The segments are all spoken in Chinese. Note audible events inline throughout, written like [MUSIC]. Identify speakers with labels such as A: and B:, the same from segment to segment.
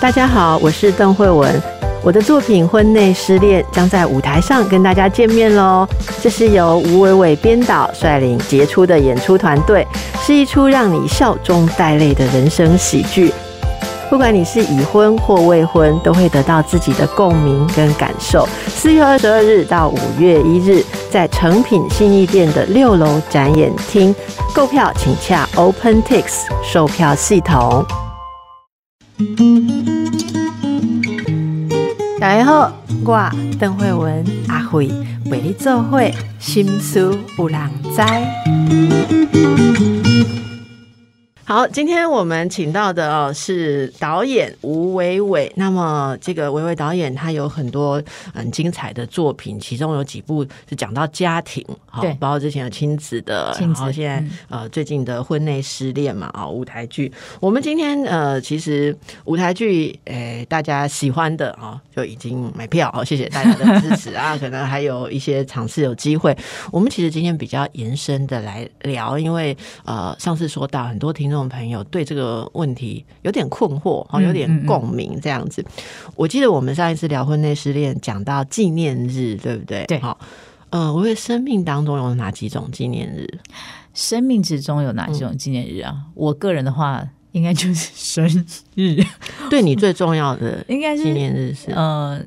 A: 大家好，我是邓慧文。我的作品《婚内失恋》将在舞台上跟大家见面喽。这是由吴伟伟编导率领杰出的演出团队，是一出让你笑中带泪的人生喜剧。不管你是已婚或未婚，都会得到自己的共鸣跟感受。四月二十二日到五月一日，在诚品信义店的六楼展演厅购票，请洽 OpenTix 售票系统。大家好，我邓慧文阿慧为你做会心思有人知。好，今天我们请到的哦是导演吴伟伟。那么这个伟伟导演他有很多很精彩的作品，其中有几部是讲到家庭，好，包括之前有亲子的，
B: 子
A: 然后现在、
B: 嗯
A: 呃最近的婚内失恋嘛，啊、舞台剧。我们今天呃其实舞台剧，诶、大家喜欢的啊、就已经买票，好，谢谢大家的支持啊。[LAUGHS] 可能还有一些场次有机会，我们其实今天比较延伸的来聊，因为呃上次说到很多听众朋友对这个问题有点困惑，哦，
B: 嗯
A: 有点共鸣这样子。我记得我们上一次聊婚内失恋讲到纪念日，对不对？
B: 对
A: 好。呃，我的生命当中有哪几种纪念日？
B: 生命之中有哪几种纪念日啊？我个人的话，应该就是生日，[LAUGHS]
A: 对你最重要的
B: 应该是
A: 纪念日是？
B: 呃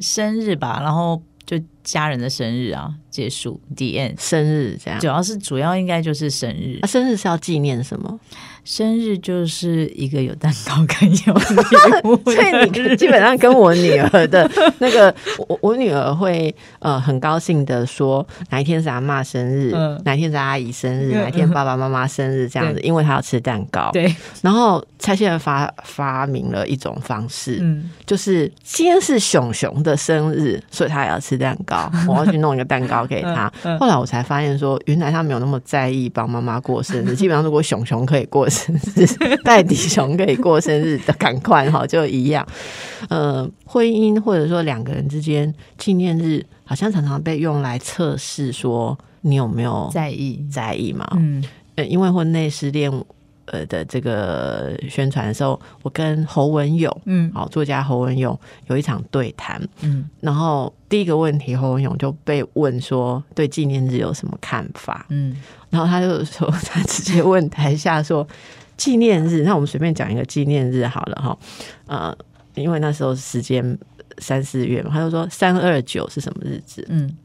B: 生日吧，然后就家人的生日啊，结束 end。
A: 生日这样
B: 主。要是主要应该就是生日
A: 啊，，生日是要纪念什么？
B: 生日就是一个有蛋糕跟有礼物 [LAUGHS]
A: 所
B: 的
A: 以你基本上跟我女儿的 [LAUGHS] 那个，我我女儿会呃很高兴的说哪一天是阿妈生日，
B: 嗯
A: 哪一天是阿姨生日，
B: 嗯
A: 哪一天爸爸妈妈生日这样子，因为她要吃蛋糕。
B: 对，
A: 然后蔡先生发发明了一种方式，
B: 嗯，
A: 就是今天是熊熊的生日，所以他也要吃蛋糕，[LAUGHS] 我要去弄一个蛋糕给他。后来我才发现说，原来他没有那么在意帮妈妈过生日。[LAUGHS] 基本上，如果熊熊可以过生日，戴迪熊可以过生日的，赶快哈就一样。呃，婚姻或者说两个人之间纪念日，好像常常被用来测试说你有没有
B: 在意，
A: 在意嘛？
B: 嗯
A: 呃，因为婚内失恋呃的这个宣传的时候，我跟侯文勇。
B: 嗯
A: 好，作家侯文勇有一场对谈，
B: 嗯
A: 然后第一个问题，侯文勇就被问说对纪念日有什么看法，
B: 嗯
A: 然后他就说 [LAUGHS] 他直接问台下说纪念日，那我们随便讲一个纪念日好了哈，呃，因为那时候时间三四月嘛，他就说三二九是什么日子？
B: 嗯，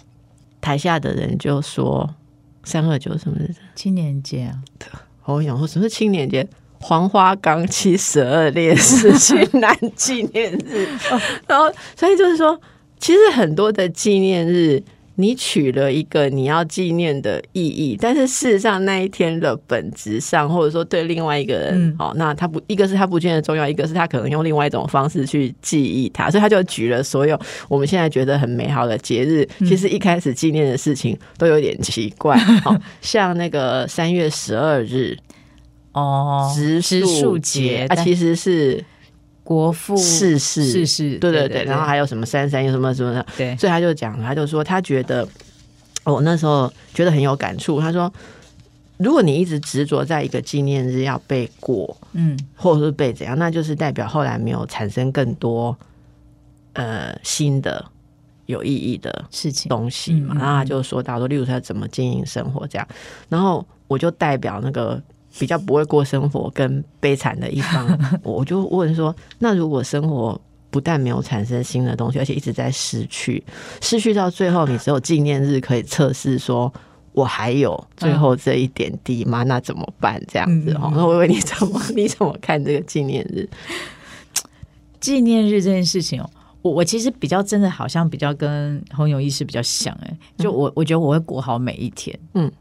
A: 台下的人就说三二九什么日子？
B: 青年节啊，
A: 侯文勇说什么是青年节？黄花岗七十二烈士殉难 [LAUGHS] 纪念日，然后所以就是说，其实很多的纪念日，你取了一个你要纪念的意义，但是事实上那一天的本质上，或者说对另外一个人，
B: 嗯
A: 哦，那他不一个是他不见得重要，一个是他可能用另外一种方式去记忆他，所以他就举了所有我们现在觉得很美好的节日，其实一开始纪念的事情都有点奇怪，[LAUGHS] 好、像那个三月十二日。
B: 哦，
A: 植
B: 植树节，
A: 啊，其实是
B: 国父
A: 逝世，
B: 逝世，
A: 对对对，然后还有什么三三有什么什么的，
B: 对，
A: 所以他就讲，他就说他觉得，我那时候觉得很有感触。他说，如果你一直执着在一个纪念日要被过，
B: 嗯
A: 或者是被怎样，那就是代表后来没有产生更多呃新的有意义的
B: 事情，
A: 东西嘛。
B: 嗯嗯
A: 然后他就说到说，例如他怎么经营生活这样，然后我就代表那个比较不会过生活跟悲惨的一方，[LAUGHS] 我就问说，那如果生活不但没有产生新的东西，而且一直在失去，失去到最后，你只有纪念日可以测试说。我还有最后这一点滴吗？那怎么办？这样子哦那我问你怎么 [LAUGHS] 你怎么看这个纪念日？
B: 纪念日这件事情哦，我我其实比较真的好像比较跟洪勇医师比较像哎，就我我觉得我会过好每一天。
A: 嗯，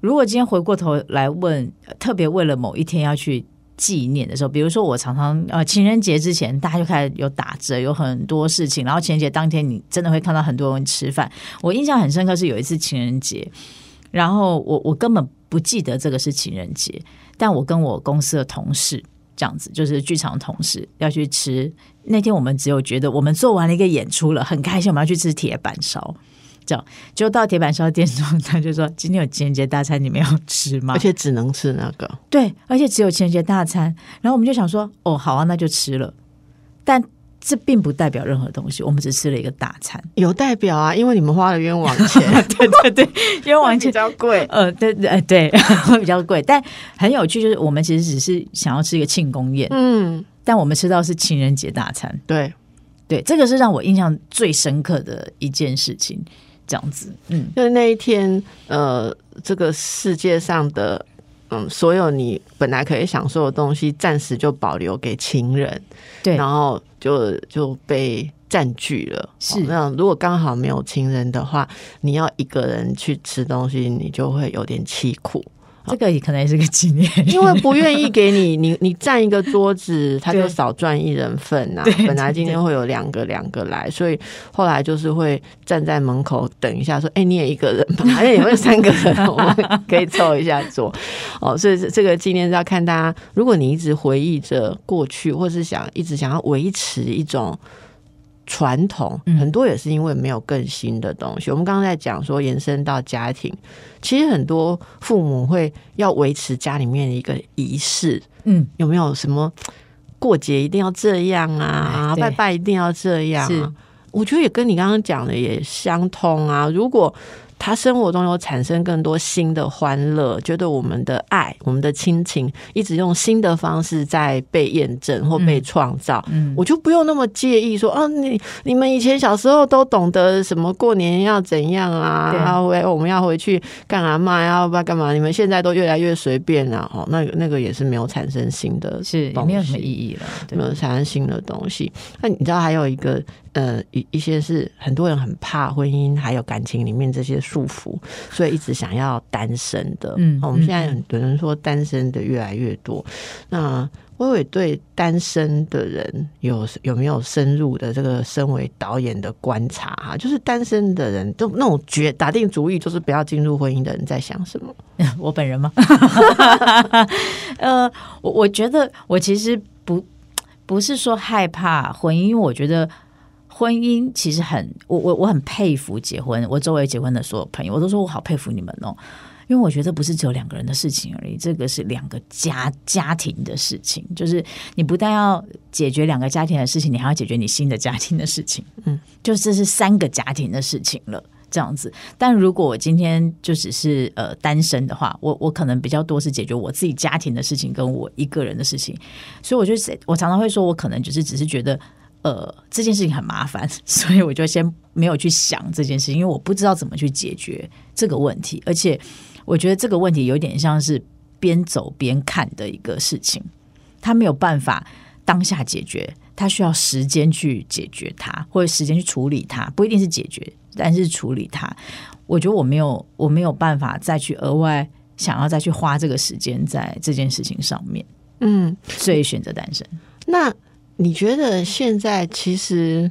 B: 如果今天回过头来问，特别为了某一天要去纪念的时候，比如说我常常呃情人节之前，大家就开始有打折，有很多事情，然后情人节当天你真的会看到很多人吃饭。我印象很深刻是有一次情人节，然后我我根本不记得这个是情人节，但我跟我公司的同事。这样子就是剧场同事要去吃。那天我们只有觉得我们做完了一个演出了，很开心，我们要去吃铁板烧。这样，就到铁板烧店中，他就说：“今天有情人节大餐，你们要吃吗？”
A: 而且只能吃那个，
B: 对，而且只有情人节大餐。然后我们就想说：“哦，好啊，那就吃了。”但这并不代表任何东西，我们只吃了一个大餐。
A: 有代表啊，因为你们花了冤枉钱，
B: 对 [LAUGHS] 对对，[LAUGHS] 冤枉钱
A: 比较贵。
B: 呃，对对呃对，[LAUGHS] 会比较贵，但很有趣，就是我们其实只是想要吃一个庆功宴，
A: 嗯，
B: 但我们吃到是情人节大餐。
A: 对，
B: 对，这个是让我印象最深刻的一件事情。这样子，嗯，
A: 就是那一天，呃，这个世界上的，嗯，所有你本来可以享受的东西，暂时就保留给情人，
B: 对，
A: 然后就就被占据了。
B: 是
A: 哦那如果刚好没有情人的话，你要一个人去吃东西，你就会有点凄苦。
B: 这个也可能也是个纪念，
A: 因为不愿意给你，[LAUGHS] 你你占一个桌子，他就少赚一人份呐、
B: 对
A: 本来今天会有两个两个来，所以后来就是会站在门口等一下，说：“哎、你也一个人吧？哎，有没有三个人？我们可以凑一下桌。[LAUGHS] ”哦，所以这这个纪念是要看大家，如果你一直回忆着过去，或是想一直想要维持一种。传统
B: 嗯
A: 很多也是因为没有更新的东西。我们刚刚在讲说延伸到家庭，其实很多父母会要维持家里面的一个仪式，
B: 嗯，
A: 有没有什么过节一定要这样啊，拜拜一定要这样
B: 是
A: 啊？我觉得也跟你刚刚讲的也相通啊。如果他生活中有产生更多新的欢乐，觉得我们的爱、我们的亲情一直用新的方式在被验证或被创造，
B: 嗯
A: 我就不用那么介意说，啊，你你们以前小时候都懂得什么过年要怎样啊，
B: 对
A: 然后回我们要回去干阿妈，要不要干嘛？你们现在都越来越随便了、哦，那那个也是没有产生新的
B: 是也没有什么意义了，对
A: 没有产生新的东西。那你知道还有一个呃一一些是很多人很怕婚姻还有感情里面这些束缚，所以一直想要单身的。
B: 嗯
A: 哦我们现在很多人说单身的越来越多。那微微对单身的人有有没有深入的这个身为导演的观察哈、就是单身的人，就那种决打定主意就是不要进入婚姻的人在想什么？[LAUGHS]
B: 我本人吗？[LAUGHS] 呃，我我觉得我其实不不是说害怕婚姻，因为我觉得婚姻其实很，我我我很佩服结婚，我周围结婚的所有朋友，我都说我好佩服你们哦。因为我觉得不是只有两个人的事情而已，这个是两个家家庭的事情。就是你不但要解决两个家庭的事情，你还要解决你新的家庭的事情。
A: 嗯，
B: 就这是三个家庭的事情了。这样子，但如果我今天就只是呃单身的话，我我可能比较多是解决我自己家庭的事情跟我一个人的事情，所以我就是我常常会说，我可能就是只是觉得呃这件事情很麻烦，[LAUGHS] 所以我就先没有去想这件事情，因为我不知道怎么去解决这个问题，而且我觉得这个问题有点像是边走边看的一个事情，他没有办法当下解决，他需要时间去解决它，或者时间去处理它，不一定是解决，但是处理它。我觉得我没有，我没有办法再去额外想要再去花这个时间在这件事情上面，
A: 嗯，
B: 所以选择单身。
A: 那你觉得现在其实，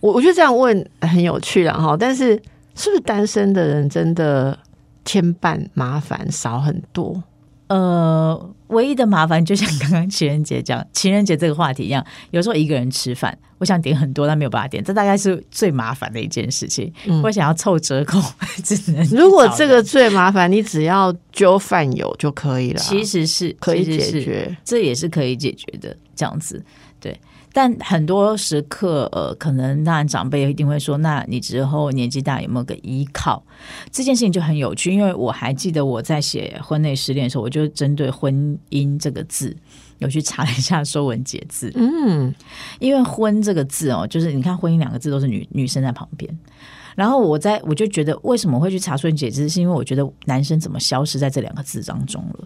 A: 我我觉得这样问很有趣啦哈，但是是不是单身的人真的牵绊麻烦少很多？
B: 呃，唯一的麻烦就像刚刚情人节讲情人节这个话题一样，有时候一个人吃饭，我想点很多，但没有办法点，这大概是最麻烦的一件事情。
A: 嗯
B: 我想要凑折扣，[LAUGHS] 只能
A: 如果
B: 找
A: 这个最麻烦，你只要揪饭友就可以了啊，
B: 其实是
A: 可以解决。
B: 这也是可以解决的，这样子对。但很多时刻，呃，可能当然长辈一定会说，那你之后年纪大有没有个依靠？这件事情就很有趣，因为我还记得我在写婚内失恋的时候，我就针对婚姻这个字有去查了一下《说文解字》，
A: 嗯，
B: 因为“婚”这个字哦，就是你看“婚姻”两个字都是女女生在旁边。然后我在我就觉得，为什么会去查“说文解字”，是因为我觉得男生怎么消失在这两个字当中了，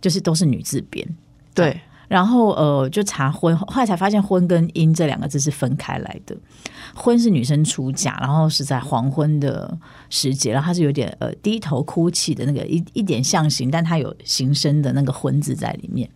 B: 就是都是女字边。
A: 对，
B: 然后呃，就查婚，后来才发现“婚”跟“姻”这两个字是分开来的。婚是女生出嫁，然后是在黄昏的时节，然后她是有点呃低头哭泣的那个一一点象形，但它有形声的那个“婚”字在里面。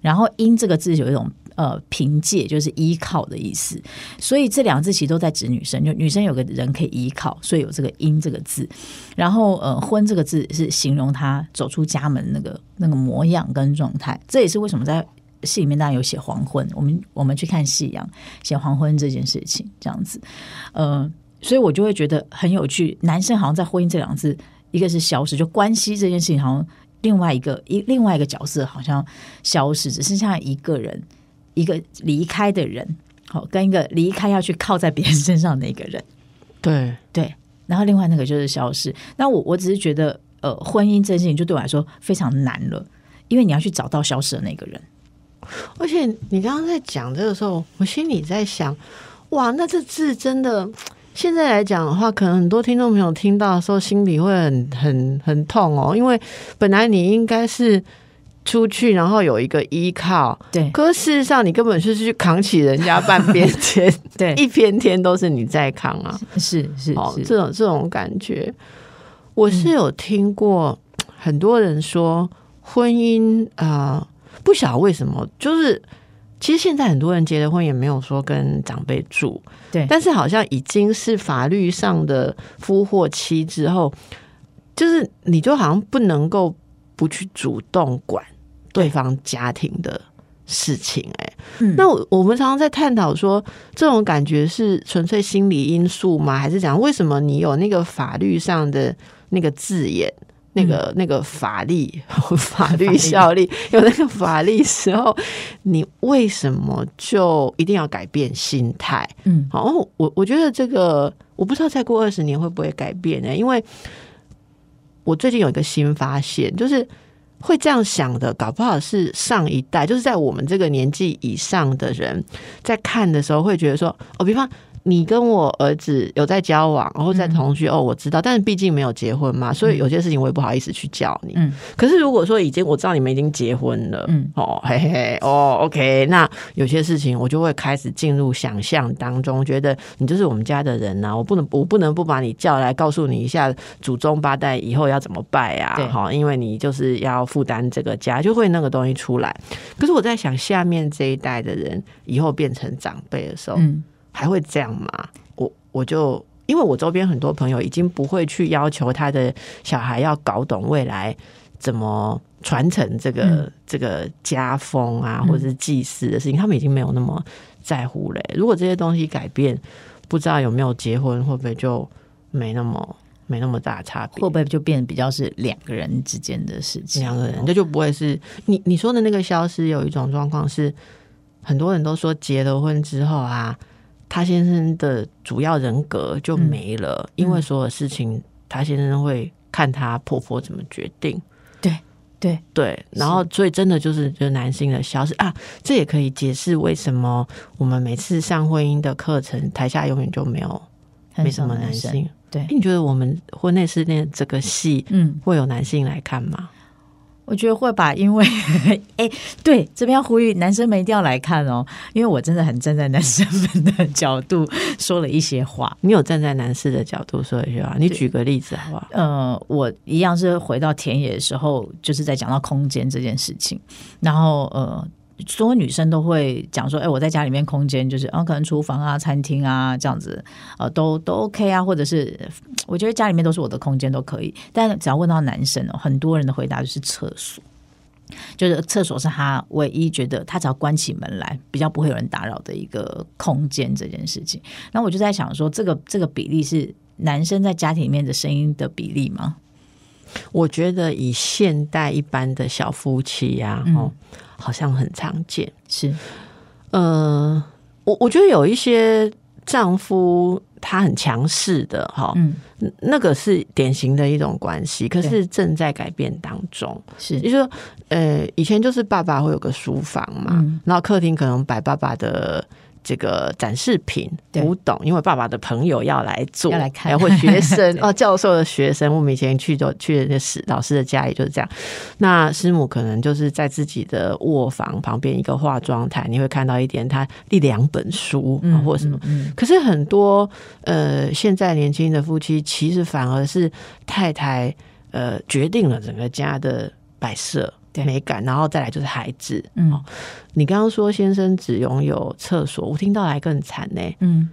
B: 然后“姻”这个字有一种呃凭借，就是依靠的意思，所以这两个字其实都在指女生，就女生有个人可以依靠，所以有这个“姻”这个字。然后呃，“婚”这个字是形容她走出家门那个那个模样跟状态，这也是为什么在戏里面当然有写黄昏，我们我们去看夕阳写黄昏这件事情，这样子，呃，所以我就会觉得很有趣。男生好像在婚姻这两个字，一个是消失，就关系这件事情，好像另外一个一另外一个角色好像消失，只剩下一个人一个离开的人，好，跟一个离开要去靠在别人身上的一个人，
A: 对
B: 对。然后另外那个就是消失。那我我只是觉得，呃，婚姻这件事情就对我来说非常难了，因为你要去找到消失的那个人。
A: 而且你刚刚在讲这个时候，我心里在想，哇，那这字真的，现在来讲的话，可能很多听众朋友听到的时候，心里会很很很痛哦，因为本来你应该是出去，然后有一个依靠，
B: 对，
A: 可是事实上你根本是去扛起人家半边 [LAUGHS] 天，
B: 对，
A: 一边天都是你在扛啊，
B: 是是
A: 哦，
B: 是，
A: 这种这种感觉，我是有听过很多人说婚姻啊、呃不晓得为什么，就是其实现在很多人结了婚也没有说跟长辈住，
B: 对，
A: 但是好像已经是法律上的夫或妻之后，就是你就好像不能够不去主动管对方家庭的事情、哎。
B: 嗯
A: 那我我们常常在探讨说，这种感觉是纯粹心理因素吗？还是讲为什么你有那个法律上的那个字眼？那个、那个法力、[LAUGHS] 法律效力，有那个法力时候，你为什么就一定要改变心态？
B: 嗯
A: 好，我我觉得这个我不知道再过二十年会不会改变呢？因为我最近有一个新发现，就是会这样想的，搞不好是上一代，就是在我们这个年纪以上的人在看的时候，会觉得说，哦，比方。你跟我儿子有在交往，然后在同居、哦，我知道，但是毕竟没有结婚嘛，所以有些事情我也不好意思去叫你。
B: 嗯。
A: 可是如果说已经我知道你们已经结婚了，
B: 嗯。
A: 哦，嘿嘿，哦，OK，那有些事情我就会开始进入想象当中，觉得你就是我们家的人呐、我不能我不能不把你叫来告诉你一下祖宗八代以后要怎么拜啊，
B: 对。
A: 好，因为你就是要负担这个家，就会那个东西出来。可是我在想，下面这一代的人以后变成长辈的时候，
B: 嗯
A: 还会这样吗？我我就因为我周边很多朋友已经不会去要求他的小孩要搞懂未来怎么传承这个、
B: 嗯
A: 这个家风啊，
B: 嗯
A: 或者是祭祀的事情，他们已经没有那么在乎了。如果这些东西改变，不知道有没有结婚，会不会就没那么没那么大差别
B: 会？不会就变得比较是两个人之间的事情？
A: 两个人，这就不会是你你说的那个消失。有一种状况是，很多人都说结了婚之后啊，他先生的主要人格就没了，因为所有事情他先生会看他婆婆怎么决定。
B: 对对，
A: 对，然后所以真的就是就是男性的消失啊，这也可以解释为什么我们每次上婚姻的课程，台下永远就没有没什么
B: 男
A: 性。
B: 对
A: 诶，你觉得我们婚内失恋这个戏
B: 嗯，
A: 会有男性来看吗？
B: 我觉得会吧，因为哎，对，这边要呼吁男生们一定要来看哦，因为我真的很站在男生们的角度说了一些话。
A: 你有站在男士的角度说一些话，你举个例子好不好？
B: 呃，我一样是回到田野的时候，就是在讲到空间这件事情，然后呃。所有女生都会讲说，哎、我在家里面空间就是啊，可能厨房啊、餐厅啊这样子，呃，都都 OK 啊，或者是我觉得家里面都是我的空间都可以。但只要问到男生哦，很多人的回答就是厕所，就是厕所是他唯一觉得他只要关起门来，比较不会有人打扰的一个空间这件事情。那我就在想说，这个这个比例是男生在家庭里面的声音的比例吗？
A: 我觉得以现代一般的小夫妻呀、
B: 嗯。
A: 哦，好像很常见。
B: 是，
A: 呃，我我觉得有一些丈夫他很强势的哈，
B: 嗯，
A: 那个是典型的一种关系，可是正在改变当中。
B: 是。
A: 也就是说，呃，以前就是爸爸会有个书房嘛，
B: 嗯。
A: 然后客厅可能摆爸爸的这个展示品、古董，因为爸爸的朋友要来做，
B: 要来看
A: 哎或学生 [LAUGHS] 哦，教授的学生，我们以前去就去那师老师的家里就是这样。那师母可能就是在自己的卧房旁边一个化妆台，你会看到一点他一两本书、啊或者什么。
B: 嗯，
A: 可是很多呃，现在年轻的夫妻其实反而是太太呃决定了整个家的摆设
B: 对
A: 美感，然后再来就是孩子。
B: 嗯
A: 哦，你刚刚说先生只拥有厕所，我听到还更惨呢。
B: 嗯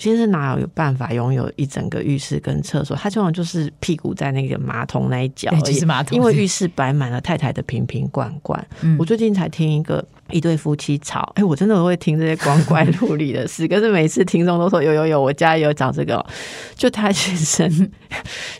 A: 先生哪有办法拥有一整个浴室跟厕所？他通常就是屁股在那个马桶那一角
B: 对
A: 而已
B: 就是马桶
A: 因为浴室摆满了太太的瓶瓶罐罐。
B: 嗯
A: 我最近才听一个一对夫妻吵，哎、我真的会听这些光怪陆离的事，[LAUGHS] 可是每次听众都说有有有，我家也有找这个哦、就他先生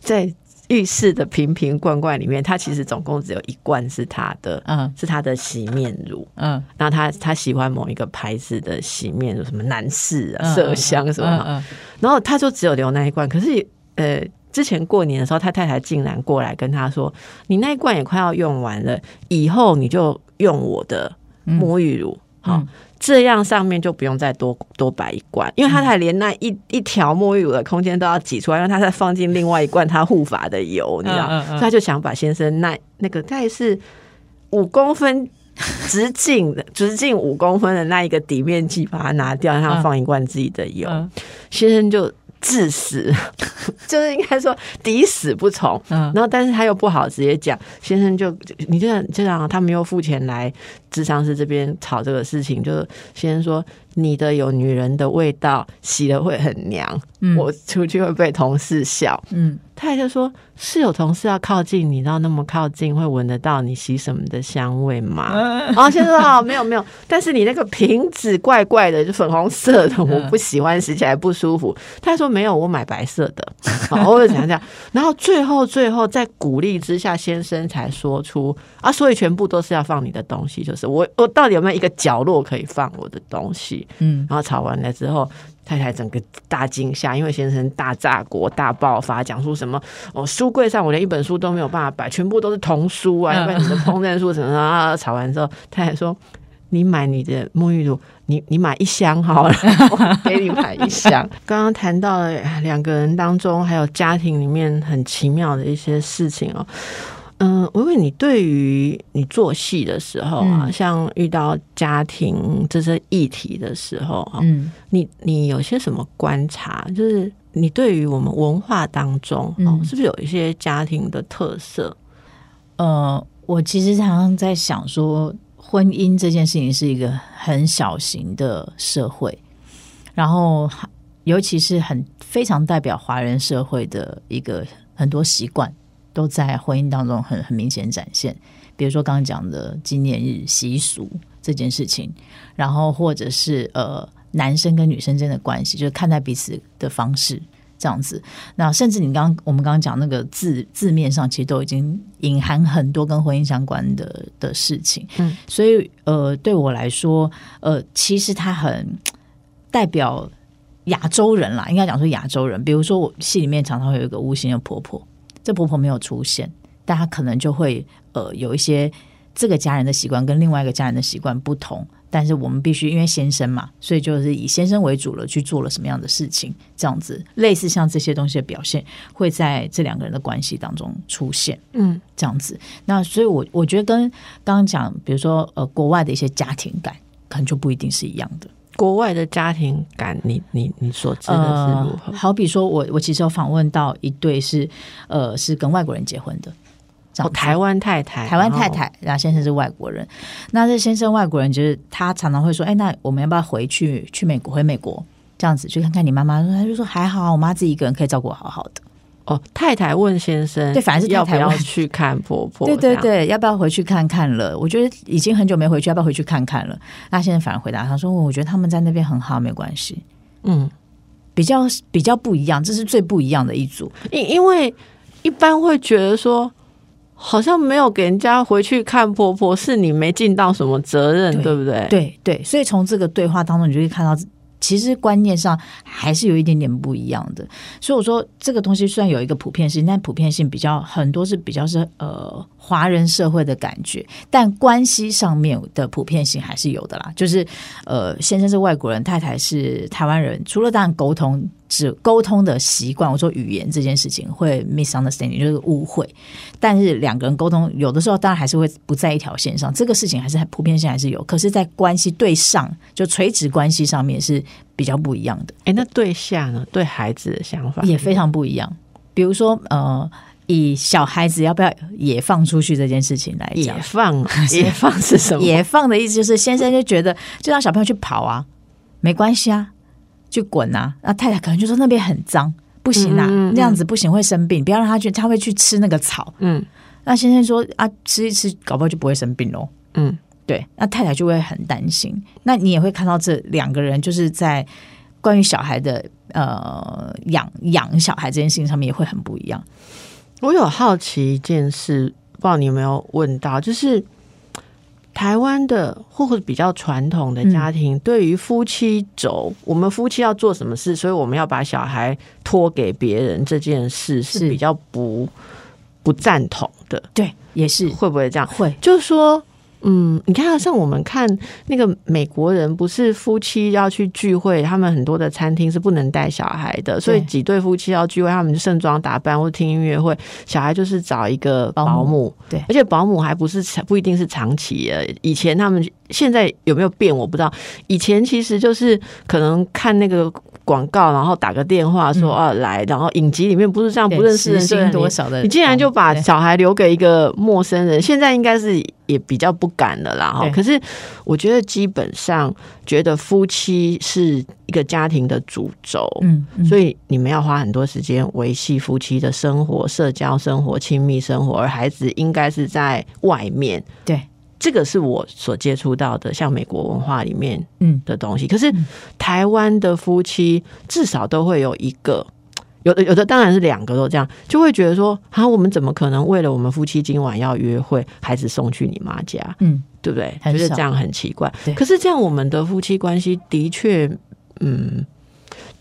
A: 在 [LAUGHS] 浴室的瓶瓶罐罐里面，它其实总共只有一罐是他的，
B: 嗯
A: 是他的洗面乳。
B: 嗯
A: 然后他他喜欢某一个牌子的洗面乳，什么男士啊、
B: 嗯
A: 麝香什么然后他就只有留那一罐。可是呃，之前过年的时候，他太太竟然过来跟他说：“你那一罐也快要用完了，以后你就用我的沐浴乳，好、
B: 嗯
A: 这样上面就不用再多多摆一罐，因为他才连那一一条沐浴乳的空间都要挤出来，让他再放进另外一罐他护发的油，你知道，
B: 嗯嗯嗯
A: 所以他就想把先生那那个大概是五公分。直径的直径五公分的那一个底面积把它拿掉，让他
B: 嗯
A: 放一罐自己的油。
B: 嗯
A: 先生就致死，[LAUGHS] 就是应该说抵死不从。
B: 嗯
A: 然后，但是他又不好直接讲，先生就你这样这样，他们又付钱来智商室这边吵这个事情，就是先生说你的有女人的味道，洗了会很娘，
B: 嗯
A: 我出去会被同事笑。
B: 嗯
A: 太太就说是有同事要靠近你，到那么靠近会闻得到你洗什么的香味吗？
B: 嗯
A: 然后先生说哦，没有没有，但是你那个瓶子怪怪的，就粉红色的，我不喜欢，洗起来不舒服。他说没有，我买白色的。好，[LAUGHS] 或者讲讲，然后最后最后在鼓励之下，先生才说出啊，所以全部都是要放你的东西，就是我我到底有没有一个角落可以放我的东西？
B: 嗯
A: 然后吵完了之后，太太整个大惊吓，因为先生大炸锅、大爆发，讲出什么哦，书柜上我连一本书都没有办法摆，全部都是童书啊，
B: 嗯
A: 要不然你的烹饪书什么的啊。吵完之后，太太说：“你买你的沐浴露，你你买一箱好了，[LAUGHS] 我给你买一箱。[LAUGHS] ”刚刚谈到了两个人当中，还有家庭里面很奇妙的一些事情哦。嗯，我问你，对于你做戏的时候啊，
B: 嗯
A: 像遇到家庭这些议题的时候啊，
B: 嗯
A: 你你有些什么观察？就是你对于我们文化当中，哦，
B: 嗯
A: 是不是有一些家庭的特色？
B: 呃，我其实常常在想说，婚姻这件事情是一个很小型的社会，然后尤其是很非常代表华人社会的一个很多习惯，都在婚姻当中很很明显展现。比如说刚刚讲的纪念日习俗这件事情，然后或者是呃男生跟女生之间的关系，就是看待彼此的方式。这样子，那甚至你刚我们刚刚讲那个字字面上，其实都已经隐含很多跟婚姻相关的的事情。
A: 嗯，
B: 所以呃，对我来说，呃，其实它很代表亚洲人啦，应该讲说亚洲人。比如说，我戏里面常常会有一个无形的婆婆，这婆婆没有出现，但她可能就会呃有一些这个家人的习惯跟另外一个家人的习惯不同。但是我们必须因为先生嘛，所以就是以先生为主了，去做了什么样的事情，这样子类似像这些东西的表现，会在这两个人的关系当中出现。
A: 嗯
B: 这样子。那所以我，我觉得跟刚刚讲，比如说呃，国外的一些家庭感，可能就不一定是一样的。
A: 国外的家庭感，你你你所知的是如何？
B: 呃、好比说我我其实有访问到一对是呃是跟外国人结婚的，这
A: 哦，台湾太太，
B: 台湾太太，然后先生是外国人。那这先生外国人，就是他常常会说：“哎，那我们要不要回去去美国？回美国这样子去看看你妈妈？”他就说：“还好，我妈自己一个人可以照顾我好好的。
A: 哦，太太问先生，
B: 对反而是太
A: 要不要去看婆婆？”
B: 对对，对，要不要回去看看了？我觉得已经很久没回去，要不要回去看看了？那先生反而回答他说：“我觉得他们在那边很好，没关系。
A: 嗯，”
B: 比较比较不一样，这是最不一样的一组。
A: 因因为一般会觉得说。好像没有给人家回去看婆婆，是你没尽到什么责任，
B: 对
A: 对不对？
B: 对对，所以从这个对话当中，你就会看到，其实观念上还是有一点点不一样的。所以我说，这个东西虽然有一个普遍性，但普遍性比较很多是比较是呃华人社会的感觉，但关系上面的普遍性还是有的啦。就是呃，先生是外国人，太太是台湾人，除了当然沟通。只沟通的习惯，我说语言这件事情会 misunderstanding，就是误会。但是两个人沟通，有的时候当然还是会不在一条线上，这个事情还是很普遍性还是有。可是，在关系对上，就垂直关系上面是比较不一样的，
A: 哎，那对下呢？对孩子的想法
B: 也非常不一样。比如说，呃，以小孩子要不要也放出去这件事情来
A: 野
B: 讲，
A: 放，[LAUGHS] 也放是什么？
B: 也放的意思就是，先生就觉得就让小朋友去跑啊，没关系啊，去滚啊。那太太可能就说那边很脏，不行啊，
A: 嗯嗯嗯
B: 那样子不行，会生病，不要让他去，他会去吃那个草。
A: 嗯
B: 那先生说啊，吃一吃，搞不好就不会生病喽。
A: 嗯，
B: 对，那太太就会很担心。那你也会看到这两个人就是在关于小孩的呃养养小孩这件事情上面也会很不一样。
A: 我有好奇一件事，不知道你有没有问到，就是台湾的或者比较传统的家庭，对于夫妻轴，我们夫妻要做什么事，所以我们要把小孩托给别人这件事是
B: 是。
A: 比较不不赞同的，
B: 对，也是。
A: 会不会这样？
B: 会，
A: 就是说，嗯，你看，像我们看那个美国人，不是夫妻要去聚会，他们很多的餐厅是不能带小孩的，所以几对夫妻要聚会，他们就盛装打扮或听音乐会，小孩就是找一个保姆，
B: 保姆对。
A: 而且保姆还不是不一定是长期的，以前他们现在有没有变我不知道，以前其实就是可能看那个。广告，然后打个电话说啊来，然后影集里面不是这样不认识人
B: 多少的，
A: 你竟然就把小孩留给一个陌生人，现在应该是也比较不敢了啦哈。可是我觉得基本上觉得夫妻是一个家庭的主轴，
B: 嗯，嗯
A: 所以你们要花很多时间维系夫妻的生活、社交生活、亲密生活，而孩子应该是在外面。
B: 对，
A: 这个是我所接触到的，像美国文化里面
B: 嗯，
A: 的东西。可是台湾的夫妻至少都会有一个，有的有的当然是两个都这样，就会觉得说啊，我们怎么可能为了我们夫妻今晚要约会，孩子送去你妈家，
B: 嗯，
A: 对不对？
B: 很少
A: 觉得这样很奇怪。可是这样我们的夫妻关系的确，嗯，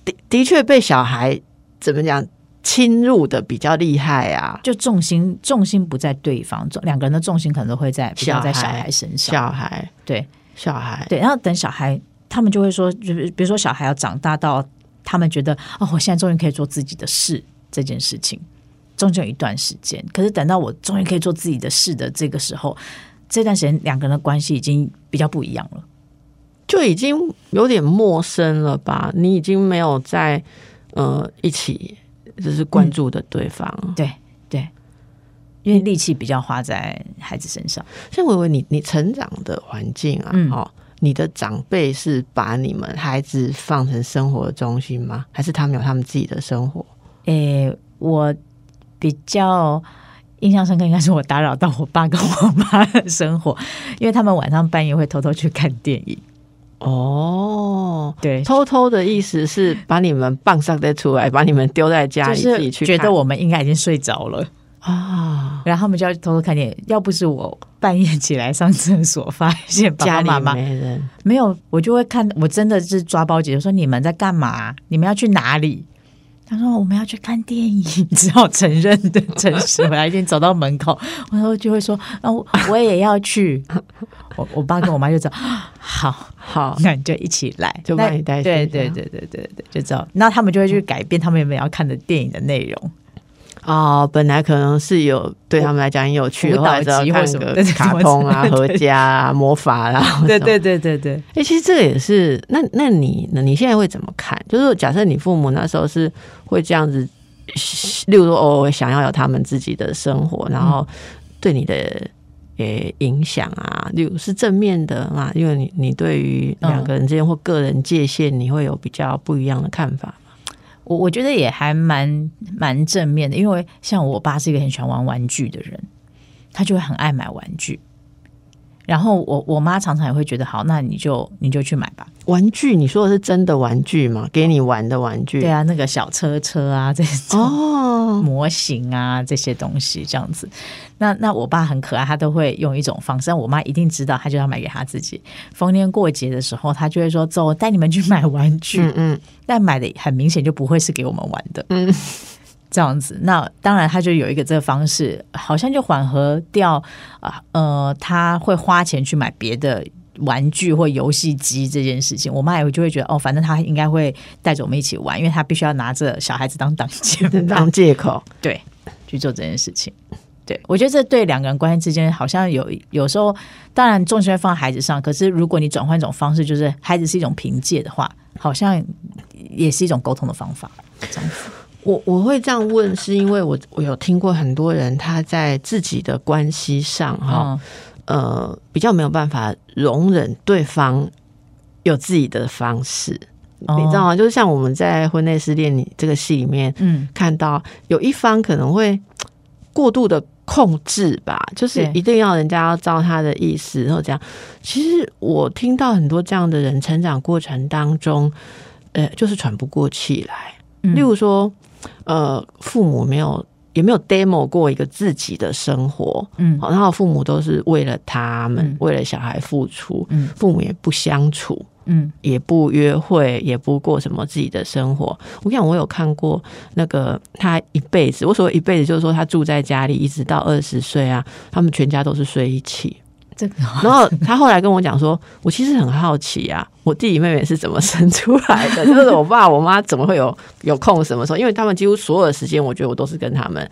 A: 的的确被小孩怎么讲侵入的比较厉害啊。
B: 就重心重心不在对方，重两个人的重心可能都会在比较在
A: 小孩
B: 小孩身上，
A: 小孩，
B: 对
A: 小孩，
B: 对，然后等小孩，他们就会说，就是比如说小孩要长大到他们觉得哦，我现在终于可以做自己的事这件事情，中间有一段时间，可是等到我终于可以做自己的事的这个时候，这段时间两个人的关系已经比较不一样了。
A: 就已经有点陌生了吧？你已经没有在呃一起，就是关注的对方。
B: 对对，因为力气比较花在孩子身上。
A: 所以，我问，你你成长的环境啊，
B: 嗯
A: 哦，你的长辈是把你们孩子放成生活的中心吗？还是他们有他们自己的生活？
B: 诶，我比较印象深刻，应该是我打扰到我爸跟我妈的生活，因为他们晚上半夜会偷偷去看电影。
A: 哦，
B: 对，
A: 偷偷的意思是把你们棒上的出来，把你们丢在家里自己去
B: 觉得我们应该已经睡着了，
A: 啊，
B: 然后他们就要偷偷看电影。要不是我半夜起来上厕所，发现爸
A: 家里
B: 爸妈妈
A: 没人，
B: 没有，我就会看，我真的是抓包姐姐说你们在干嘛？你们要去哪里？他说我们要去看电影，[LAUGHS] 只好承认的诚实回来，已经走到门口，然后就会说啊，我我也要去。我我爸跟我妈就知道，好，
A: 好，
B: 那你就一起来，
A: 就把
B: 那
A: 你带去
B: 对对对对对对，就知道。那他们就会去改变他们原本要看的电影的内容。
A: 哦，本来可能是有对他们来讲很有趣的，
B: 舞蹈
A: 后来只要看个卡通啊、合家啊、魔法 [LAUGHS] 啦，
B: 对对对对对，
A: 哎、其实这个也是，那那你呢？你现在会怎么看？就是假设你父母那时候是会这样子，例如说哦，想要有他们自己的生活，然后对你的诶影响啊，例如是正面的嘛？因为你你对于两个人之间或个人界限，你会有比较不一样的看法。
B: 我我觉得也还蛮蛮正面的，因为像我爸是一个很喜欢玩玩具的人，他就会很爱买玩具。然后我我妈常常也会觉得，好，那你就你就去买吧。
A: 玩具，你说的是真的玩具吗？给你玩的玩具？
B: 对啊，那个小车车啊，这种
A: 哦，
B: 模型啊，这些东西这样子。那那我爸很可爱，他都会用一种方式，但我妈一定知道，他就要买给他自己。逢年过节的时候，他就会说：“走，我带你们去买玩具。
A: 嗯嗯
B: 但买的很明显就不会是给我们玩的。
A: 嗯，
B: 这样子，那当然他就有一个这个方式，好像就缓和掉啊呃，他会花钱去买别的玩具或游戏机这件事情。我妈也就会觉得哦，反正他应该会带着我们一起玩，因为他必须要拿着小孩子当挡箭 [LAUGHS]
A: 当借口。
B: 对去做这件事情。对，我觉得这对两个人关系之间好像有有时候，当然重心会放在孩子上，可是如果你转换一种方式，就是孩子是一种凭借的话，好像也是一种沟通的方法。这样子，
A: 我我会这样问，是因为我我有听过很多人他在自己的关系上哈、
B: 嗯，
A: 呃，比较没有办法容忍对方有自己的方式，
B: 哦
A: 你知道吗？就是像我们在《婚内失恋》里这个戏里面
B: 嗯，
A: 看到，有一方可能会过度的控制吧，就是一定要人家要照他的意思，然后这样。其实我听到很多这样的人成长过程当中，呃，就是喘不过气来。
B: 嗯
A: 例如说，呃，父母没有也没有 demo 过一个自己的生活，
B: 嗯
A: 好，然后父母都是为了他们，
B: 嗯
A: 为了小孩付出，
B: 嗯
A: 父母也不相处，
B: 嗯
A: 也不约会，也不过什么自己的生活。我跟你讲，我有看过那个他一辈子，我所谓一辈子，就是说他住在家里一直到二十岁啊，他们全家都是睡一起。
B: 这个
A: 然后他后来跟我讲说，我其实很好奇啊，我弟弟妹妹是怎么 [LAUGHS] 生出来的？就是我爸我妈怎么会有有空什么时候？因为他们几乎所有的时间，我觉得我都是跟他们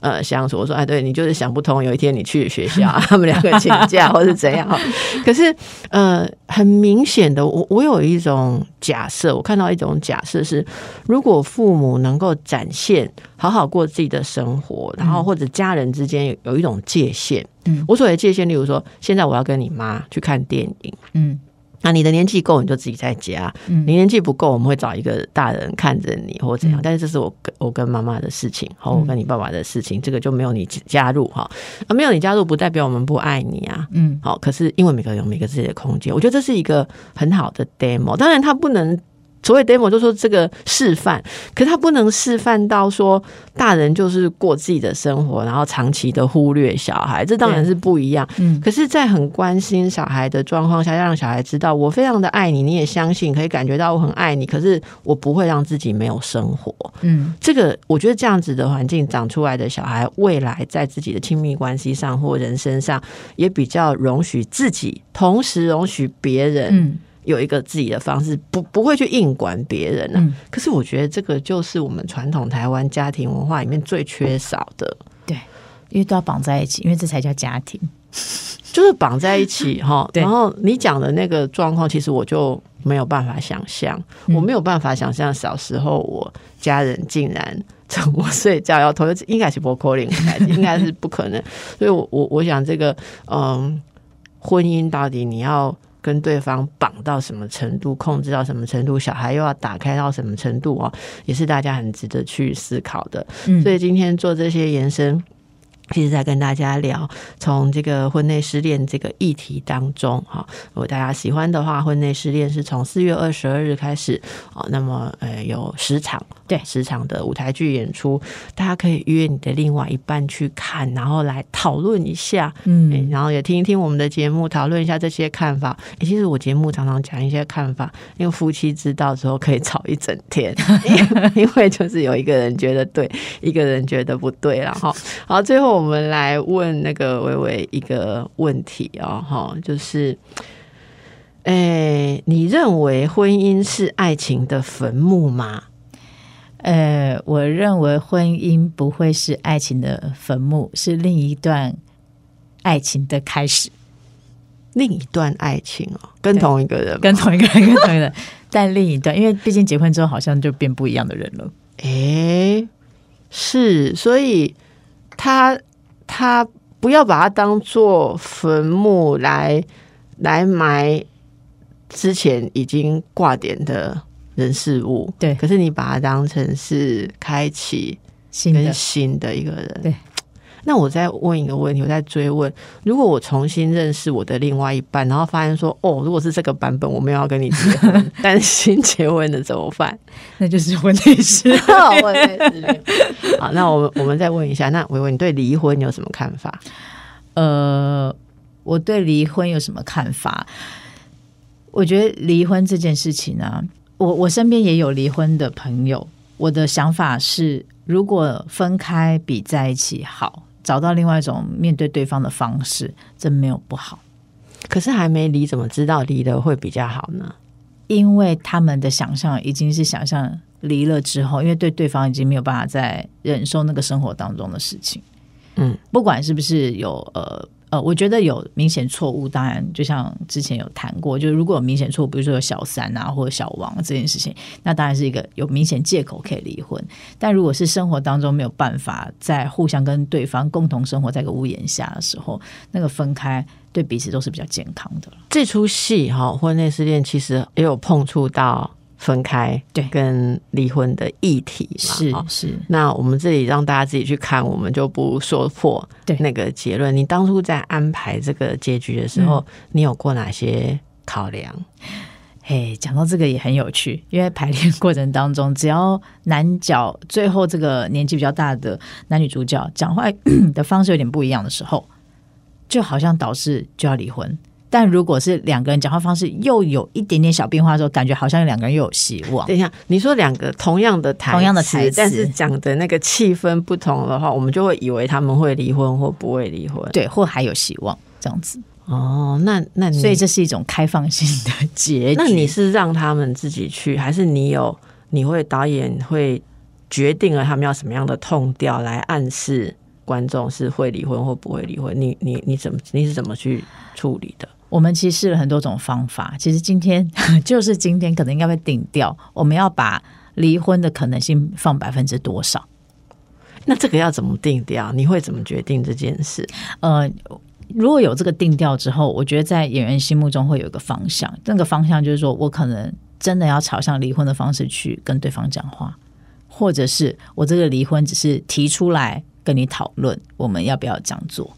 A: 呃相处。我说，哎，对你就是想不通，有一天你去学校，他们两个请假或是怎样。[LAUGHS] 可是呃，很明显的，我我有一种假设，我看到一种假设是，如果父母能够展现好好过自己的生活，然后或者家人之间有有一种界限。
B: 嗯
A: 我所谓的界限，例如说，现在我要跟你妈去看电影，
B: 嗯
A: 那你的年纪够，你就自己在家；
B: 嗯
A: 你年纪不够，我们会找一个大人看着你或怎样。
B: 嗯
A: 但是这是我跟我跟妈妈的事情，好我跟你爸爸的事情，这个就没有你加入哈。啊，没有你加入，不代表我们不爱你啊。
B: 嗯
A: 好，可是因为每个人有每个自己的空间，我觉得这是一个很好的 demo。当然，它不能所谓 demo 就说这个示范，可是他不能示范到说大人就是过自己的生活，然后长期的忽略小孩，这当然是不一样。
B: 嗯
A: 可是，在很关心小孩的状况下，要让小孩知道我非常的爱你，你也相信，可以感觉到我很爱你。可是我不会让自己没有生活。
B: 嗯
A: 这个我觉得这样子的环境长出来的小孩，未来在自己的亲密关系上或人身上，也比较容许自己，同时容许别人
B: 嗯
A: 有一个自己的方式，不不会去硬管别人啊。
B: 嗯，
A: 可是我觉得这个就是我们传统台湾家庭文化里面最缺少的。
B: 对，因为都要绑在一起，因为这才叫家庭。
A: 就是绑在一起 [LAUGHS] 哈，然后你讲的那个状况，其实我就没有办法想象，
B: 嗯
A: 我没有办法想象小时候我家人竟然趁我睡觉要偷，应该是不可能的，[LAUGHS] 应该是不可能。所以我我我想这个嗯，婚姻到底你要跟对方绑到什么程度，控制到什么程度，小孩又要打开到什么程度哦，也是大家很值得去思考的。
B: 嗯
A: 所以今天做这些延伸。其实在跟大家聊，从这个婚内失恋这个议题当中，哈，如果大家喜欢的话，婚内失恋是从四月二十二日开始，哦，那么呃有十场，
B: 对
A: 十场的舞台剧演出，大家可以约你的另外一半去看，然后来讨论一下，
B: 嗯
A: 然后也听一听我们的节目，讨论一下这些看法。诶其实我节目常常讲一些看法，因为夫妻知道之后可以吵一整天，[LAUGHS] 因为就是有一个人觉得对，一个人觉得不对然后。好，最后我们来问那个微微一个问题哦，哈，就是。哎，你认为婚姻是爱情的坟墓吗？
B: 呃，我认为婚姻不会是爱情的坟墓，是另一段爱情的开始，
A: 另一段爱情哦，跟同一个人，
B: 跟同一个人，跟同一个人，[LAUGHS] 但另一段，因为毕竟结婚之后好像就变不一样的人了。
A: 哎，是，所以他他不要把它当做坟墓来来埋之前已经挂点的人事物，
B: 对。
A: 可是你把它当成是开启
B: 新的。
A: 跟新的一个人，
B: 对。
A: 那我再问一个问题，我再追问：如果我重新认识我的另外一半，然后发现说，哦，如果是这个版本，我没有要跟你结婚，[LAUGHS] 但是新结婚的怎么办？[LAUGHS]
B: 那就是婚内失恋。
A: 我也是。好，那我们我们再问一下，那维维，你对离婚有什么看法？
B: 呃，我对离婚有什么看法？我觉得离婚这件事情呢、我我身边也有离婚的朋友。我的想法是，如果分开比在一起好，找到另外一种面对对方的方式，这没有不好。
A: 可是还没离，怎么知道离了会比较好呢？
B: 因为他们的想象已经是想象离了之后，因为对对方已经没有办法再忍受那个生活当中的事情。
A: 嗯，
B: 不管是不是有呃呃，我觉得有明显错误，当然就像之前有谈过，就是如果有明显错误，比如说有小三啊或者小王这件事情，那当然是一个有明显借口可以离婚。但如果是生活当中没有办法在互相跟对方共同生活在一个屋檐下的时候，那个分开对彼此都是比较健康的。
A: 这出戏哈，婚内失恋其实也有碰触到分开
B: 对
A: 跟离婚的议题嘛，
B: 是是，
A: 那我们这里让大家自己去看，我们就不说破
B: 对
A: 那个结论。你当初在安排这个结局的时候，
B: 嗯
A: 你有过哪些考量？
B: 嘿，讲到这个也很有趣，因为排练过程当中，只要男角最后这个年纪比较大的男女主角讲话的方式有点不一样的时候，就好像导致就要离婚。但如果是两个人讲话方式又有一点点小变化的时候，感觉好像两个人又有希望。
A: 等一下，你说两个同样的台
B: 同样的台词
A: 但是讲的那个气氛不同的话，我们就会以为他们会离婚或不会离婚。
B: 对，或还有希望这样子，
A: 哦，那那你
B: 所以这是一种开放性的结局。
A: 那你是让他们自己去，还是你有你会导演会决定了他们要什么样的痛调来暗示观众是会离婚或不会离婚？你你你怎么你是怎么去处理的？
B: 我们其实试了很多种方法，其实今天 [LAUGHS] 就是今天可能应该会定掉，我们要把离婚的可能性放百分之多少？
A: 那这个要怎么定调？你会怎么决定这件事？
B: 呃，如果有这个定调之后，我觉得在演员心目中会有一个方向，那个方向就是说我可能真的要朝向离婚的方式去跟对方讲话，或者是我这个离婚只是提出来跟你讨论，我们要不要这样做？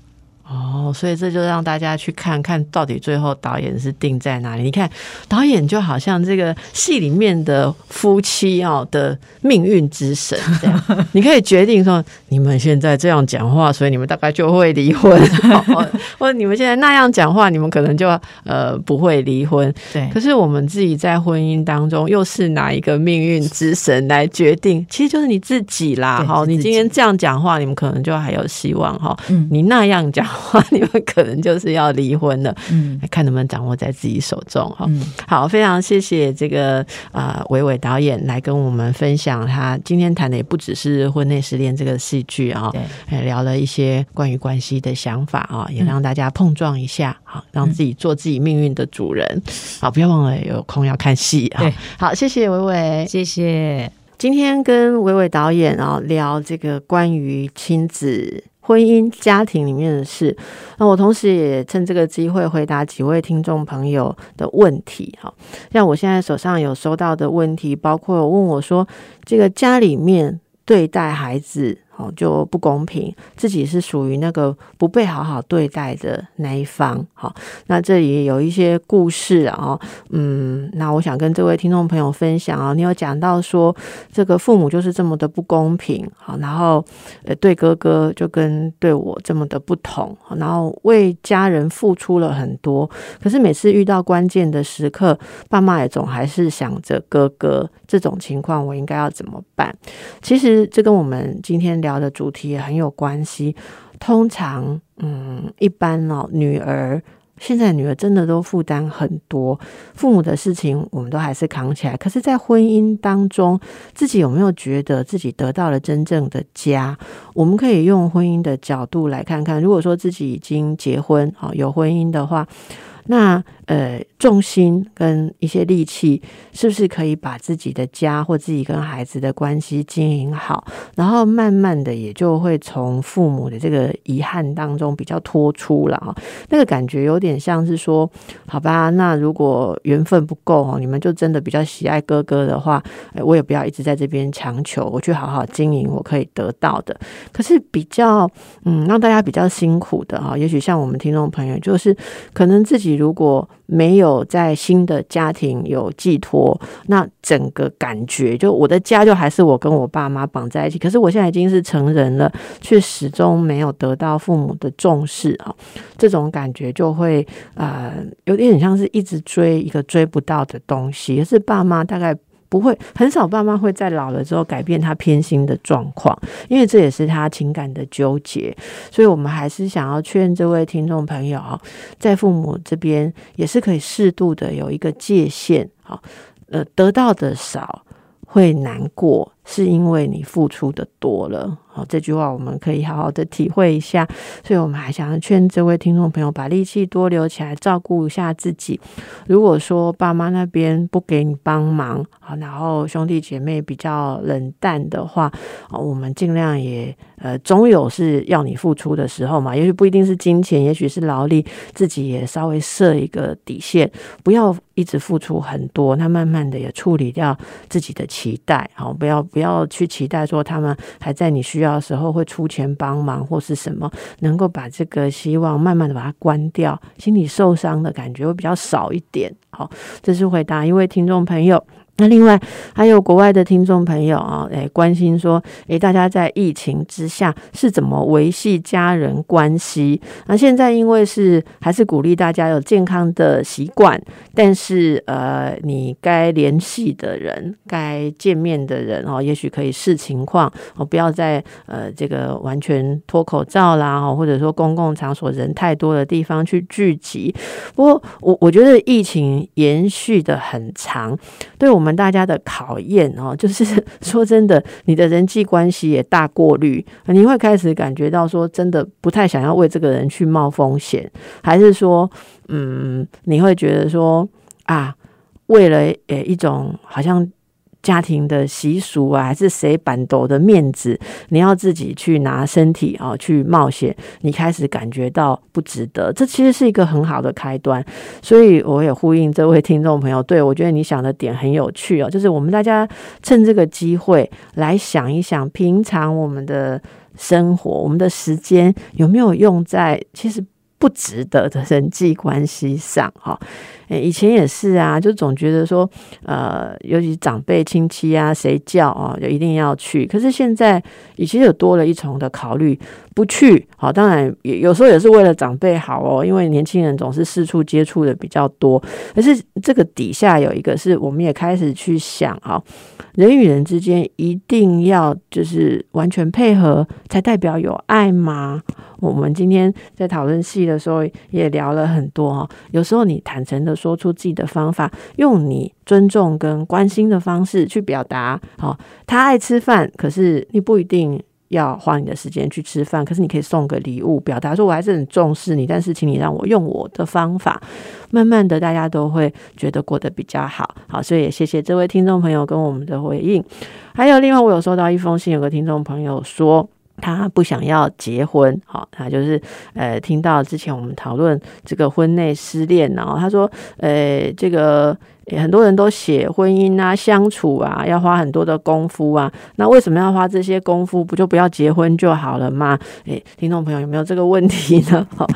A: 哦，所以这就让大家去看看到底最后导演是定在哪里。你看，导演就好像这个戏里面的夫妻哦的命运之神这样，[LAUGHS] 你可以决定说你们现在这样讲话，所以你们大概就会离婚，[LAUGHS] 或或者你们现在那样讲话，你们可能就呃不会离婚。
B: 对
A: 可是我们自己在婚姻当中，又是哪一个命运之神来决定？其实就是你自己啦。哈，
B: 对是自己
A: 你今天这样讲话，你们可能就还有希望哈。
B: 嗯
A: 你那样讲话，[LAUGHS] 你们可能就是要离婚了。
B: 嗯
A: 看能不能掌握在自己手中哈。
B: 嗯，
A: 好，非常谢谢这个啊伟伟导演来跟我们分享，他今天谈的也不只是婚内失恋这个戏剧啊，
B: 对，
A: 哎聊了一些关于关系的想法啊，也让大家碰撞一下，好，让自己做自己命运的主人。好，不要忘了有空要看戏啊
B: 对。
A: 好，谢谢伟伟。
B: 谢谢。
A: 今天跟伟伟导演啊聊这个关于亲子、婚姻、家庭里面的事，那我同时也趁这个机会回答几位听众朋友的问题。哈，像我现在手上有收到的问题，包括问我说，这个家里面对待孩子。哦，就不公平，自己是属于那个不被好好对待的那一方。好，那这里有一些故事啊，嗯，那我想跟这位听众朋友分享啊，你有讲到说这个父母就是这么的不公平，好，然后呃对哥哥就跟对我这么的不同，然后为家人付出了很多，可是每次遇到关键的时刻，爸妈也总还是想着哥哥，这种情况我应该要怎么办？其实这跟我们今天聊的主题也很有关系。通常，嗯，一般哦，女儿现在女儿真的都负担很多，父母的事情我们都还是扛起来。可是，在婚姻当中，自己有没有觉得自己得到了真正的家？我们可以用婚姻的角度来看看。如果说自己已经结婚啊，有婚姻的话，那呃，重心跟一些力气，是不是可以把自己的家或自己跟孩子的关系经营好？然后慢慢的也就会从父母的这个遗憾当中比较脱出了哈。那个感觉有点像是说，好吧，那如果缘分不够哦，你们就真的比较喜爱哥哥的话，哎我也不要一直在这边强求，我去好好经营我可以得到的。可是比较嗯，让大家比较辛苦的哈，也许像我们听众朋友，就是可能自己如果没有在新的家庭有寄托，那整个感觉就我的家就还是我跟我爸妈绑在一起。可是我现在已经是成人了，却始终没有得到父母的重视啊，这种感觉就会呃有点像是一直追一个追不到的东西。可是爸妈大概。不会，很少爸妈会在老了之后改变他偏心的状况，因为这也是他情感的纠结。所以，我们还是想要劝这位听众朋友啊，在父母这边也是可以适度的有一个界限，好，呃，得到的少会难过，是因为你付出的多了。好，这句话我们可以好好的体会一下。所以，我们还想要劝这位听众朋友把力气多留起来，照顾一下自己。如果说爸妈那边不给你帮忙，好，然后兄弟姐妹比较冷淡的话，啊，我们尽量也呃，总有是要你付出的时候嘛。也许不一定是金钱，也许是劳力，自己也稍微设一个底线，不要一直付出很多。那慢慢的也处理掉自己的期待，好，不要不要去期待说他们还在你需要的时候会出钱帮忙或是什么，能够把这个希望慢慢的把它关掉，心里受伤的感觉会比较少一点。好，这是回答一位听众朋友。那另外还有国外的听众朋友啊，诶，关心说，诶，大家在疫情之下是怎么维系家人关系？那现在因为是还是鼓励大家有健康的习惯，但是呃，你该联系的人、该见面的人哦，也许可以视情况哦，不要在呃这个完全脱口罩啦，或者说公共场所人太多的地方去聚集。不过我我觉得疫情延续的很长，对我们。我们大家的考验哦，就是 [LAUGHS] 说真的，你的人际关系也大过滤，你会开始感觉到说，真的不太想要为这个人去冒风险，还是说，嗯，你会觉得说啊，为了诶一种好像。家庭的习俗啊，还是谁板斗的面子，你要自己去拿身体啊去冒险，你开始感觉到不值得。这其实是一个很好的开端，所以我也呼应这位听众朋友，对我觉得你想的点很有趣哦，就是我们大家趁这个机会来想一想，平常我们的生活，我们的时间有没有用在其实。不值得的人际关系上，哈，诶，以前也是啊，就总觉得说，呃，尤其长辈亲戚啊，谁叫啊，就一定要去。可是现在，以前有多了一重的考虑，不去，好，当然也有时候也是为了长辈好哦，因为年轻人总是四处接触的比较多。可是这个底下有一个是，我们也开始去想啊，人与人之间一定要就是完全配合，才代表有爱吗？我们今天在讨论戏的时候也聊了很多哦，有时候你坦诚的说出自己的方法，用你尊重跟关心的方式去表达。好，他爱吃饭，可是你不一定要花你的时间去吃饭，可是你可以送个礼物，表达说我还是很重视你，但是请你让我用我的方法，慢慢的大家都会觉得过得比较好。好，所以也谢谢这位听众朋友跟我们的回应。还有另外，我有收到一封信，有个听众朋友说。他不想要结婚，好，他就是呃，听到之前我们讨论这个婚内失恋，然后他说，呃，这个很多人都写婚姻啊、相处啊，要花很多的功夫啊，那为什么要花这些功夫？不就不要结婚就好了吗？诶，听众朋友有没有这个问题呢？[LAUGHS]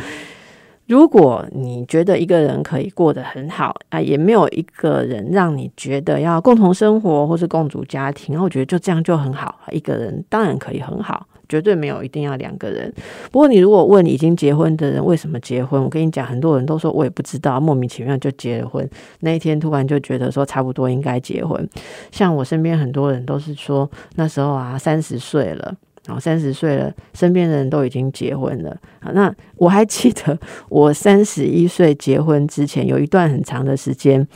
A: 如果你觉得一个人可以过得很好啊，也没有一个人让你觉得要共同生活或是共组家庭，然后我觉得就这样就很好，一个人当然可以很好。绝对没有一定要两个人。不过你如果问已经结婚的人为什么结婚，我跟你讲，很多人都说我也不知道，莫名其妙就结了婚。那一天突然就觉得说差不多应该结婚。像我身边很多人都是说那时候啊三十岁了，然后三十岁了，身边的人都已经结婚了。那我还记得我三十一岁结婚之前有一段很长的时间。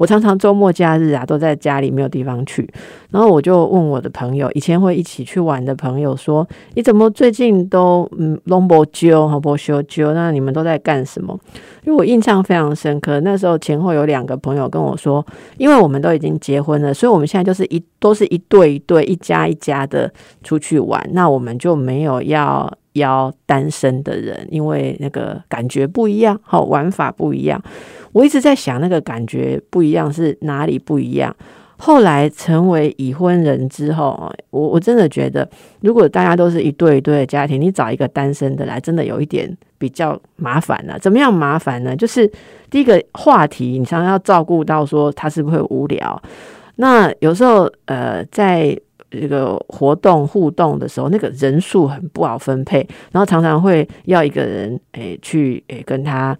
A: 我常常周末假日啊都在家里没有地方去，然后我就问我的朋友，以前会一起去玩的朋友说：“你怎么最近都嗯拢不揪，好不休揪？那你们都在干什么？”因为我印象非常深刻，那时候前后有两个朋友跟我说：“因为我们都已经结婚了，所以我们现在就是一都是一对一对、一家一家的出去玩，那我们就没有要邀单身的人，因为那个感觉不一样，好玩法不一样。”我一直在想，那个感觉不一样是哪里不一样？后来成为已婚人之后，我我真的觉得，如果大家都是一对一对的家庭，你找一个单身的来，真的有一点比较麻烦了。怎么样麻烦呢？就是第一个话题，你常常要照顾到说他是不是会无聊。那有时候呃，在这个活动互动的时候，那个人数很不好分配，然后常常会要一个人诶去诶跟他。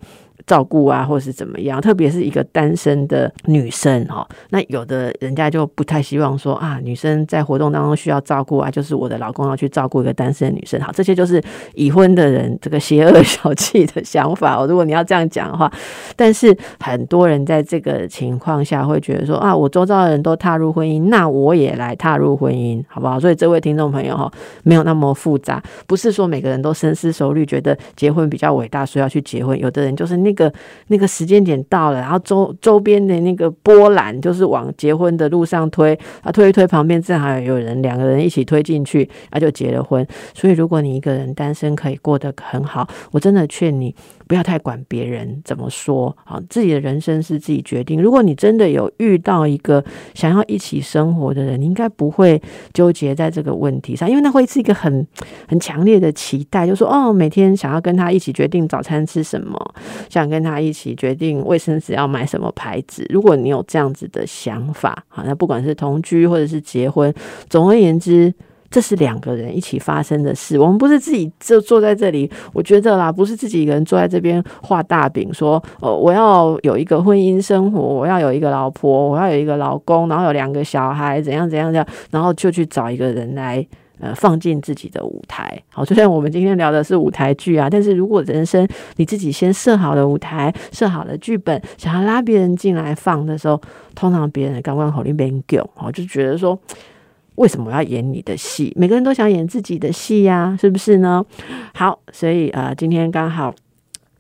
A: 照顾啊，或是怎么样？特别是一个单身的女生哈，那有的人家就不太希望说啊，女生在活动当中需要照顾啊，就是我的老公要去照顾一个单身女生。好，这些就是已婚的人这个邪恶小气的想法。[LAUGHS] 如果你要这样讲的话，但是很多人在这个情况下会觉得说啊，我周遭的人都踏入婚姻，那我也来踏入婚姻，好不好？所以这位听众朋友哈，没有那么复杂，不是说每个人都深思熟虑，觉得结婚比较伟大，所以要去结婚。有的人就是那个。个那个时间点到了，然后周周边的那个波澜就是往结婚的路上推，啊推一推，旁边正好有人，两个人一起推进去，他就结了婚。所以如果你一个人单身可以过得很好，我真的劝你不要太管别人怎么说，好，自己的人生是自己决定。如果你真的有遇到一个想要一起生活的人，你应该不会纠结在这个问题上，因为那会是一个很很强烈的期待，就说哦，每天想要跟他一起决定早餐吃什么，想跟他一起决定卫生纸要买什么牌子。如果你有这样子的想法，好，那不管是同居或者是结婚，总而言之。这是两个人一起发生的事，我们不是自己就坐在这里。我觉得啦，不是自己一个人坐在这边画大饼，说哦，我要有一个婚姻生活，我要有一个老婆，我要有一个老公，然后有两个小孩，怎样怎样怎样，然后就去找一个人来呃放进自己的舞台。好，就像我们今天聊的是舞台剧啊，但是如果人生你自己先设好了舞台，设好了剧本，想要拉别人进来放的时候，通常别人刚刚口令别人给，哦，就觉得说。为什么要演你的戏？每个人都想演自己的戏呀，是不是呢？好，所以呃，今天刚好。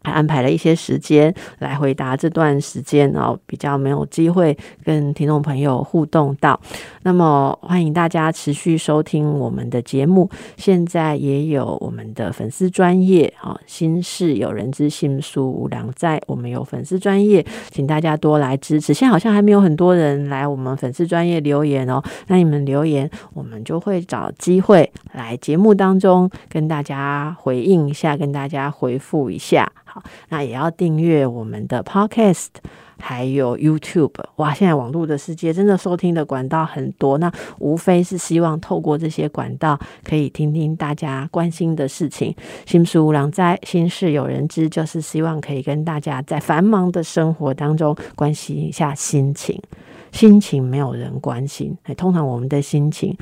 A: 还安排了一些时间来回答这段时间哦，比较没有机会跟听众朋友互动到。那么欢迎大家持续收听我们的节目。现在也有我们的粉丝专业啊，心事有人知，心书无良在。我们有粉丝专业，请大家多来支持。现在好像还没有很多人来我们粉丝专业留言哦，那你们留言，我们就会找机会来节目当中跟大家回应一下，跟大家回复一下。好，那也要订阅我们的 Podcast，还有 YouTube。哇，现在网络的世界真的收听的管道很多，那无非是希望透过这些管道，可以听听大家关心的事情。心事无良哉，心事有人知，就是希望可以跟大家在繁忙的生活当中关心一下心情。心情没有人关心，哎，通常我们的心情。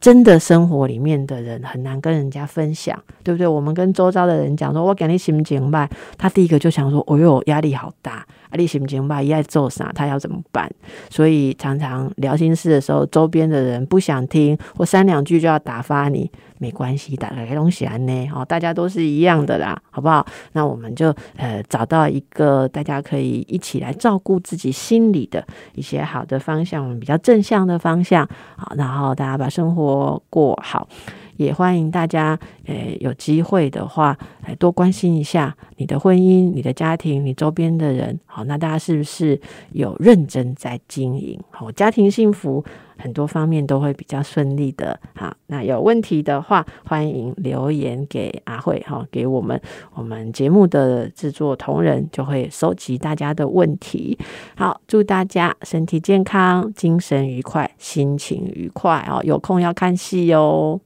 A: 真的生活里面的人很难跟人家分享，对不对？我们跟周遭的人讲说，我给你心情吧，他第一个就想说，哦哟，压力好大。啊，你心情吧，一爱做啥，他要怎么办？所以常常聊心事的时候，周边的人不想听，我三两句就要打发你，没关系，打开东西安呢，哦，大家都是一样的啦，好不好？那我们就呃找到一个大家可以一起来照顾自己心里的一些好的方向，比较正向的方向，好，然后大家把生活过好。也欢迎大家，呃，有机会的话，来多关心一下你的婚姻、你的家庭、你周边的人。好，那大家是不是有认真在经营？好，家庭幸福，很多方面都会比较顺利的。好，那有问题的话，欢迎留言给阿慧，哈，给我们我们节目的制作同仁就会收集大家的问题。好，祝大家身体健康、精神愉快、心情愉快哦！有空要看戏哟。